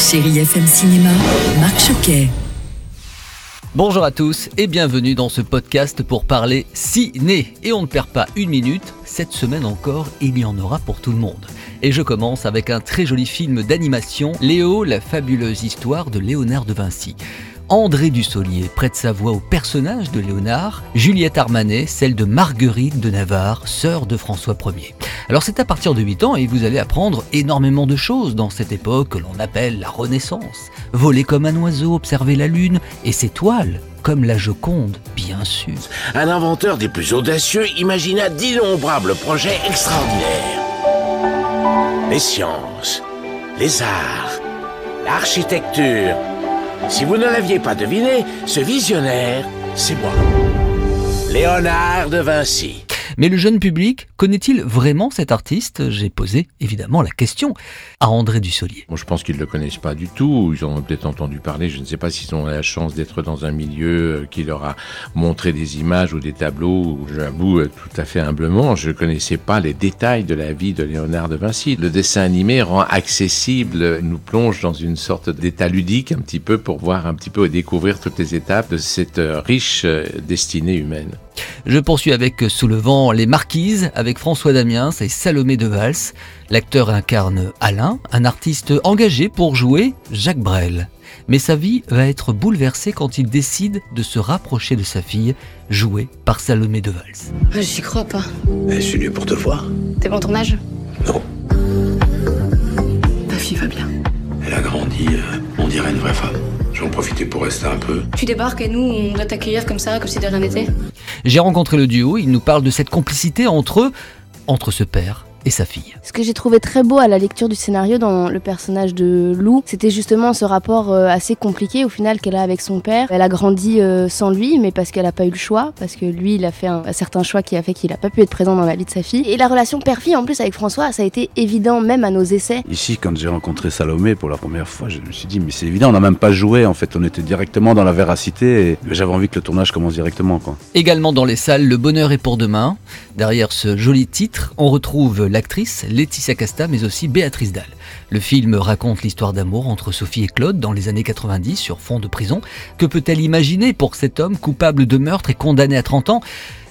Chérie FM Cinéma, Marc Choquet. Bonjour à tous et bienvenue dans ce podcast pour parler ciné. Et on ne perd pas une minute, cette semaine encore, il y en aura pour tout le monde. Et je commence avec un très joli film d'animation, Léo, la fabuleuse histoire de Léonard de Vinci. André Dussolier prête sa voix au personnage de Léonard, Juliette Armanet, celle de Marguerite de Navarre, sœur de François Ier. Alors c'est à partir de 8 ans et vous allez apprendre énormément de choses dans cette époque que l'on appelle la Renaissance. Voler comme un oiseau, observer la lune et ses toiles, comme la Joconde, bien sûr. Un inventeur des plus audacieux imagina d'innombrables projets extraordinaires. Les sciences, les arts, l'architecture. Si vous ne l'aviez pas deviné, ce visionnaire, c'est moi. Léonard de Vinci. Mais le jeune public connaît-il vraiment cet artiste? J'ai posé évidemment la question à André Dussolier. Bon, je pense qu'ils ne le connaissent pas du tout. Ils en ont peut-être entendu parler. Je ne sais pas s'ils ont la chance d'être dans un milieu euh, qui leur a montré des images ou des tableaux. J'avoue euh, tout à fait humblement, je ne connaissais pas les détails de la vie de Léonard de Vinci. Le dessin animé rend accessible, nous plonge dans une sorte d'état ludique un petit peu pour voir un petit peu et découvrir toutes les étapes de cette euh, riche destinée humaine. Je poursuis avec Sous le vent les Marquises avec François Damiens et Salomé de Vals. L'acteur incarne Alain, un artiste engagé pour jouer Jacques Brel. Mais sa vie va être bouleversée quand il décide de se rapprocher de sa fille, jouée par Salomé de Vals. Ah, J'y crois pas. Je suis venu pour te voir. T'es bon tournage? Non, Ta fille va bien. Elle a grandi, euh, on dirait une vraie femme. J'en profitais pour rester un peu. Tu débarques et nous, on doit t'accueillir comme ça, comme si de rien n'était J'ai rencontré le duo, il nous parle de cette complicité entre eux, entre ce père et sa fille. Ce que j'ai trouvé très beau à la lecture du scénario dans le personnage de Lou, c'était justement ce rapport euh, assez compliqué au final qu'elle a avec son père. Elle a grandi euh, sans lui, mais parce qu'elle n'a pas eu le choix, parce que lui, il a fait un, un certain choix qui a fait qu'il n'a pas pu être présent dans la vie de sa fille. Et la relation père-fille, en plus, avec François, ça a été évident même à nos essais. Ici, quand j'ai rencontré Salomé pour la première fois, je me suis dit, mais c'est évident, on n'a même pas joué en fait. On était directement dans la véracité et j'avais envie que le tournage commence directement. Quoi. Également dans les salles, Le bonheur est pour demain. Derrière ce joli titre, on retrouve l'actrice Laetitia Casta, mais aussi Béatrice Dalle. Le film raconte l'histoire d'amour entre Sophie et Claude dans les années 90 sur fond de prison. Que peut-elle imaginer pour cet homme coupable de meurtre et condamné à 30 ans?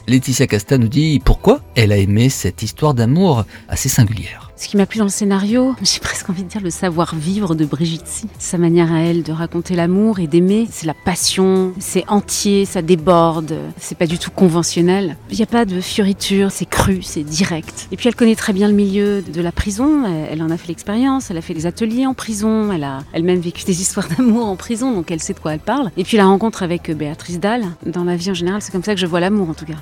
Laetitia Casta nous dit pourquoi elle a aimé cette histoire d'amour assez singulière. Ce qui m'a plu dans le scénario, j'ai presque envie de dire le savoir-vivre de Brigitte Si. Sa manière à elle de raconter l'amour et d'aimer, c'est la passion, c'est entier, ça déborde, c'est pas du tout conventionnel. Il n'y a pas de fioriture, c'est cru, c'est direct. Et puis elle connaît très bien le milieu de la prison, elle en a fait l'expérience, elle a fait des ateliers en prison, elle a elle-même vécu des histoires d'amour en prison, donc elle sait de quoi elle parle. Et puis la rencontre avec Béatrice Dalle, dans la vie en général, c'est comme ça que je vois l'amour en tout cas.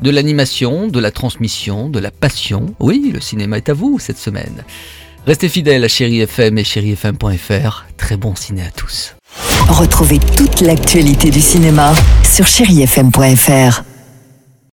De l'animation, de la transmission, de la passion. Oui, le cinéma est à vous cette semaine. Restez fidèles à Chéri FM et chérifm.fr. Très bon ciné à tous. Retrouvez toute l'actualité du cinéma sur chérifm.fr.